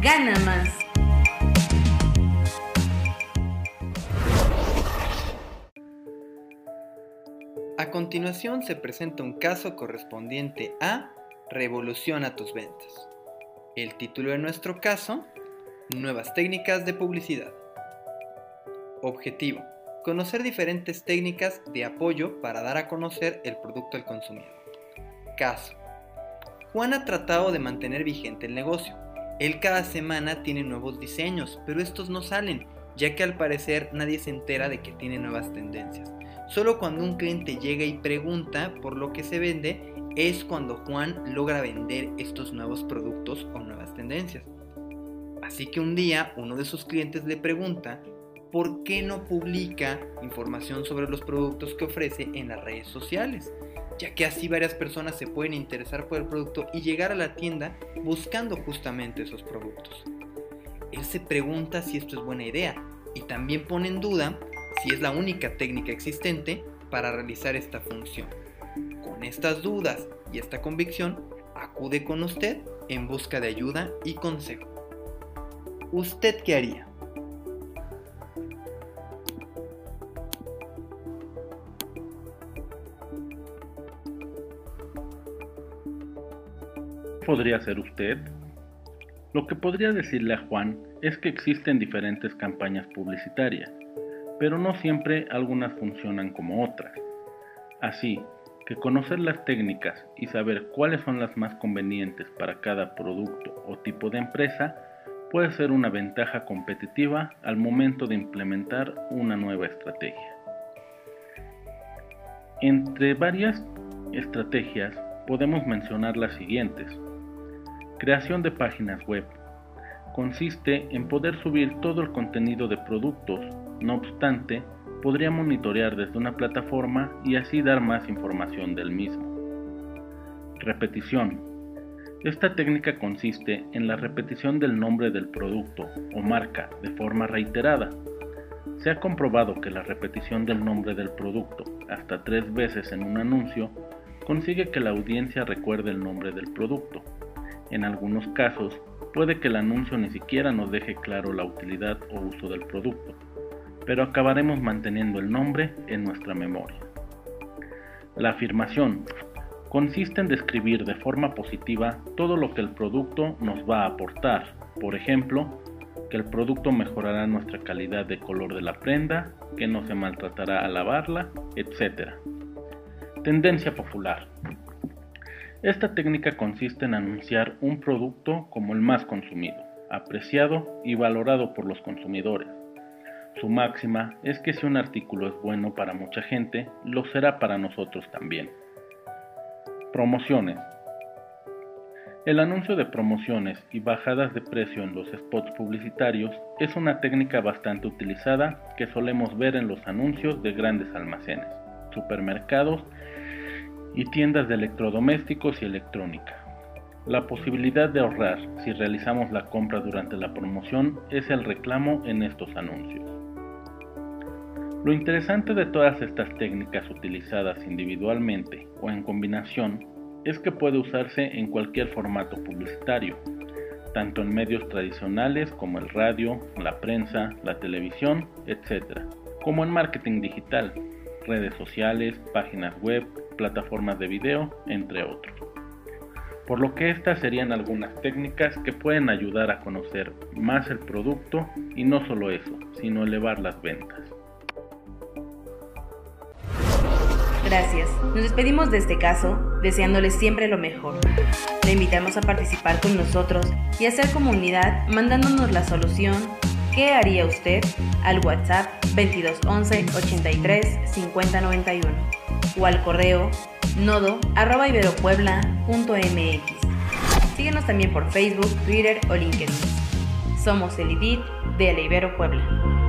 gana más. A continuación se presenta un caso correspondiente a Revoluciona tus ventas. El título de nuestro caso, Nuevas técnicas de publicidad. Objetivo, conocer diferentes técnicas de apoyo para dar a conocer el producto al consumidor. Caso. Juan ha tratado de mantener vigente el negocio. Él cada semana tiene nuevos diseños, pero estos no salen, ya que al parecer nadie se entera de que tiene nuevas tendencias. Solo cuando un cliente llega y pregunta por lo que se vende, es cuando Juan logra vender estos nuevos productos o nuevas tendencias. Así que un día uno de sus clientes le pregunta por qué no publica información sobre los productos que ofrece en las redes sociales, ya que así varias personas se pueden interesar por el producto y llegar a la tienda buscando justamente esos productos. Él se pregunta si esto es buena idea y también pone en duda si es la única técnica existente para realizar esta función. Con estas dudas y esta convicción, acude con usted en busca de ayuda y consejo. ¿Usted qué haría? Podría hacer usted? Lo que podría decirle a Juan es que existen diferentes campañas publicitarias, pero no siempre algunas funcionan como otras. Así que conocer las técnicas y saber cuáles son las más convenientes para cada producto o tipo de empresa puede ser una ventaja competitiva al momento de implementar una nueva estrategia. Entre varias estrategias podemos mencionar las siguientes. Creación de páginas web. Consiste en poder subir todo el contenido de productos, no obstante, podría monitorear desde una plataforma y así dar más información del mismo. Repetición esta técnica consiste en la repetición del nombre del producto o marca de forma reiterada. Se ha comprobado que la repetición del nombre del producto hasta tres veces en un anuncio consigue que la audiencia recuerde el nombre del producto. En algunos casos, puede que el anuncio ni siquiera nos deje claro la utilidad o uso del producto, pero acabaremos manteniendo el nombre en nuestra memoria. La afirmación consiste en describir de forma positiva todo lo que el producto nos va a aportar. Por ejemplo, que el producto mejorará nuestra calidad de color de la prenda, que no se maltratará al lavarla, etc. Tendencia popular. Esta técnica consiste en anunciar un producto como el más consumido, apreciado y valorado por los consumidores. Su máxima es que si un artículo es bueno para mucha gente, lo será para nosotros también. Promociones. El anuncio de promociones y bajadas de precio en los spots publicitarios es una técnica bastante utilizada que solemos ver en los anuncios de grandes almacenes, supermercados y tiendas de electrodomésticos y electrónica. La posibilidad de ahorrar si realizamos la compra durante la promoción es el reclamo en estos anuncios. Lo interesante de todas estas técnicas utilizadas individualmente o en combinación es que puede usarse en cualquier formato publicitario, tanto en medios tradicionales como el radio, la prensa, la televisión, etc., como en marketing digital, redes sociales, páginas web, plataformas de video, entre otros. Por lo que estas serían algunas técnicas que pueden ayudar a conocer más el producto y no solo eso, sino elevar las ventas. Gracias. Nos despedimos de este caso deseándoles siempre lo mejor. Le invitamos a participar con nosotros y hacer comunidad mandándonos la solución ¿Qué haría usted? al WhatsApp 2211 83 50 91 o al correo nodo arroba iberopuebla.mx. Síguenos también por Facebook, Twitter o LinkedIn. Somos el IDIT de Ibero Puebla.